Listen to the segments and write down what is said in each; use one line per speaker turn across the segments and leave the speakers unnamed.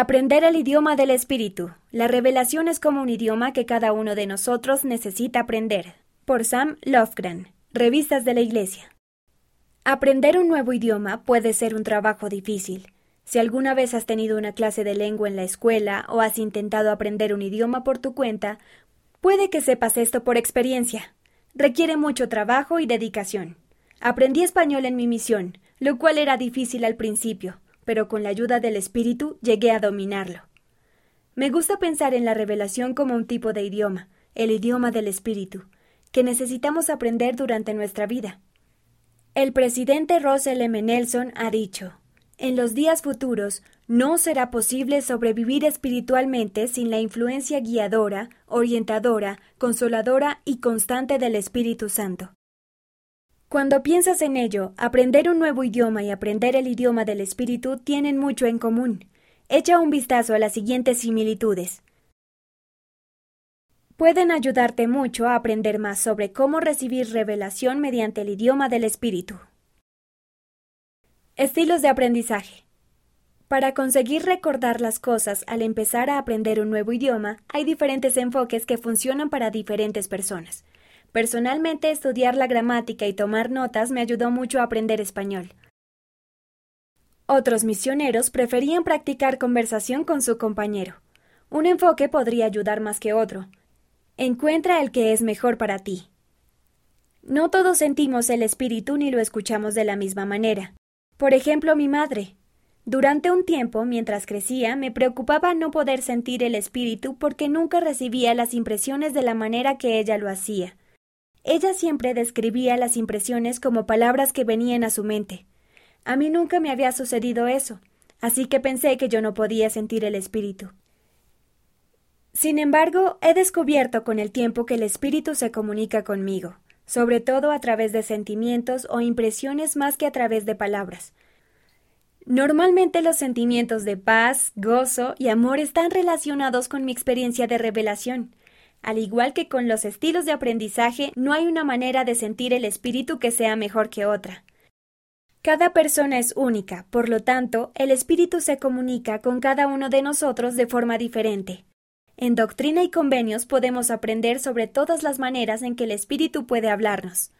Aprender el idioma del espíritu. La revelación es como un idioma que cada uno de nosotros necesita aprender. Por Sam Lofgren. Revistas de la Iglesia. Aprender un nuevo idioma puede ser un trabajo difícil. Si alguna vez has tenido una clase de lengua en la escuela o has intentado aprender un idioma por tu cuenta, puede que sepas esto por experiencia. Requiere mucho trabajo y dedicación. Aprendí español en mi misión, lo cual era difícil al principio pero con la ayuda del espíritu llegué a dominarlo. Me gusta pensar en la revelación como un tipo de idioma, el idioma del espíritu, que necesitamos aprender durante nuestra vida. El presidente Russell M. Nelson ha dicho En los días futuros no será posible sobrevivir espiritualmente sin la influencia guiadora, orientadora, consoladora y constante del Espíritu Santo. Cuando piensas en ello, aprender un nuevo idioma y aprender el idioma del espíritu tienen mucho en común. Echa un vistazo a las siguientes similitudes. Pueden ayudarte mucho a aprender más sobre cómo recibir revelación mediante el idioma del espíritu. Estilos de aprendizaje. Para conseguir recordar las cosas al empezar a aprender un nuevo idioma, hay diferentes enfoques que funcionan para diferentes personas. Personalmente, estudiar la gramática y tomar notas me ayudó mucho a aprender español. Otros misioneros preferían practicar conversación con su compañero. Un enfoque podría ayudar más que otro. Encuentra el que es mejor para ti. No todos sentimos el espíritu ni lo escuchamos de la misma manera. Por ejemplo, mi madre. Durante un tiempo, mientras crecía, me preocupaba no poder sentir el espíritu porque nunca recibía las impresiones de la manera que ella lo hacía. Ella siempre describía las impresiones como palabras que venían a su mente. A mí nunca me había sucedido eso, así que pensé que yo no podía sentir el espíritu. Sin embargo, he descubierto con el tiempo que el espíritu se comunica conmigo, sobre todo a través de sentimientos o impresiones más que a través de palabras. Normalmente los sentimientos de paz, gozo y amor están relacionados con mi experiencia de revelación. Al igual que con los estilos de aprendizaje, no hay una manera de sentir el espíritu que sea mejor que otra. Cada persona es única, por lo tanto, el espíritu se comunica con cada uno de nosotros de forma diferente. En Doctrina y Convenios podemos aprender sobre todas las maneras en que el espíritu puede hablarnos.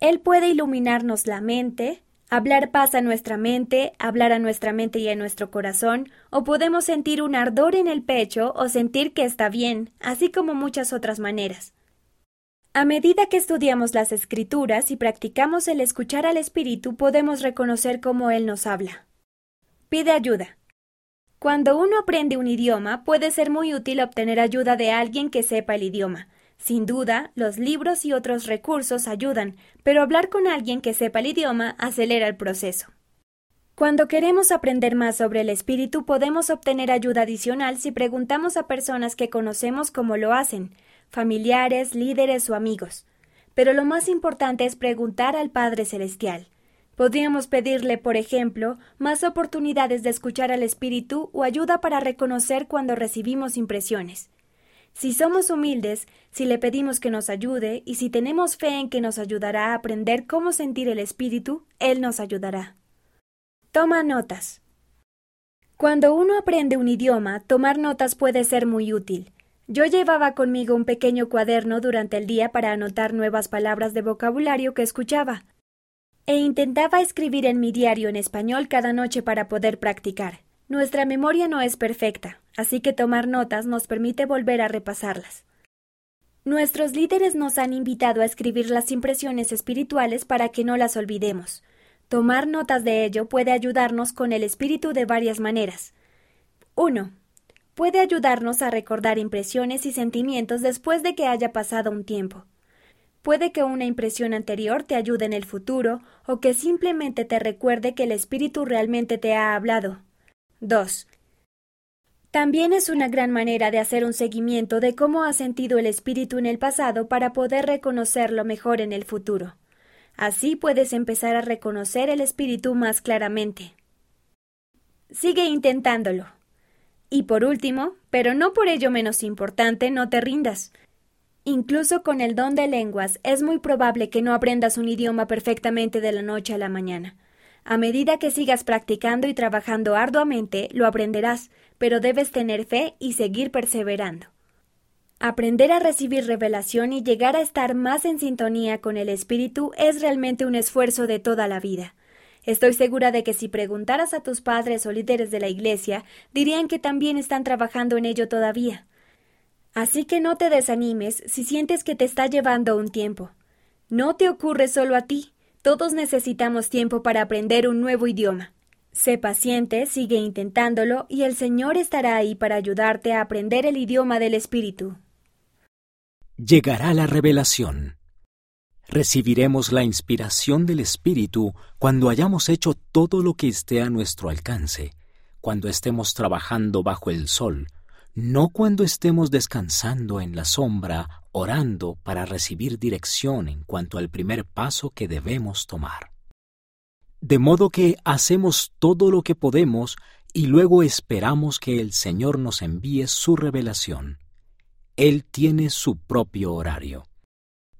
Él puede iluminarnos la mente, Hablar paz a nuestra mente, hablar a nuestra mente y a nuestro corazón, o podemos sentir un ardor en el pecho o sentir que está bien, así como muchas otras maneras. A medida que estudiamos las escrituras y practicamos el escuchar al Espíritu, podemos reconocer cómo Él nos habla. Pide ayuda. Cuando uno aprende un idioma, puede ser muy útil obtener ayuda de alguien que sepa el idioma, sin duda, los libros y otros recursos ayudan, pero hablar con alguien que sepa el idioma acelera el proceso. Cuando queremos aprender más sobre el espíritu podemos obtener ayuda adicional si preguntamos a personas que conocemos cómo lo hacen, familiares, líderes o amigos. Pero lo más importante es preguntar al Padre Celestial. Podríamos pedirle, por ejemplo, más oportunidades de escuchar al espíritu o ayuda para reconocer cuando recibimos impresiones. Si somos humildes, si le pedimos que nos ayude y si tenemos fe en que nos ayudará a aprender cómo sentir el espíritu, Él nos ayudará. Toma notas. Cuando uno aprende un idioma, tomar notas puede ser muy útil. Yo llevaba conmigo un pequeño cuaderno durante el día para anotar nuevas palabras de vocabulario que escuchaba, e intentaba escribir en mi diario en español cada noche para poder practicar. Nuestra memoria no es perfecta, así que tomar notas nos permite volver a repasarlas. Nuestros líderes nos han invitado a escribir las impresiones espirituales para que no las olvidemos. Tomar notas de ello puede ayudarnos con el espíritu de varias maneras. 1. Puede ayudarnos a recordar impresiones y sentimientos después de que haya pasado un tiempo. Puede que una impresión anterior te ayude en el futuro o que simplemente te recuerde que el espíritu realmente te ha hablado. 2. También es una gran manera de hacer un seguimiento de cómo ha sentido el espíritu en el pasado para poder reconocerlo mejor en el futuro. Así puedes empezar a reconocer el espíritu más claramente. Sigue intentándolo. Y por último, pero no por ello menos importante, no te rindas. Incluso con el don de lenguas es muy probable que no aprendas un idioma perfectamente de la noche a la mañana. A medida que sigas practicando y trabajando arduamente, lo aprenderás, pero debes tener fe y seguir perseverando. Aprender a recibir revelación y llegar a estar más en sintonía con el Espíritu es realmente un esfuerzo de toda la vida. Estoy segura de que si preguntaras a tus padres o líderes de la Iglesia, dirían que también están trabajando en ello todavía. Así que no te desanimes si sientes que te está llevando un tiempo. No te ocurre solo a ti, todos necesitamos tiempo para aprender un nuevo idioma. Sé paciente, sigue intentándolo y el Señor estará ahí para ayudarte a aprender el idioma del Espíritu.
Llegará la revelación. Recibiremos la inspiración del Espíritu cuando hayamos hecho todo lo que esté a nuestro alcance, cuando estemos trabajando bajo el sol, no cuando estemos descansando en la sombra, orando para recibir dirección en cuanto al primer paso que debemos tomar. De modo que hacemos todo lo que podemos y luego esperamos que el Señor nos envíe su revelación. Él tiene su propio horario.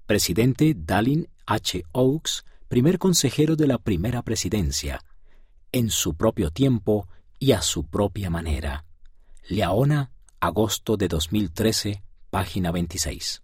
Presidente Dallin H. Oaks, primer consejero de la primera presidencia, en su propio tiempo y a su propia manera. Leona, agosto de 2013, página 26.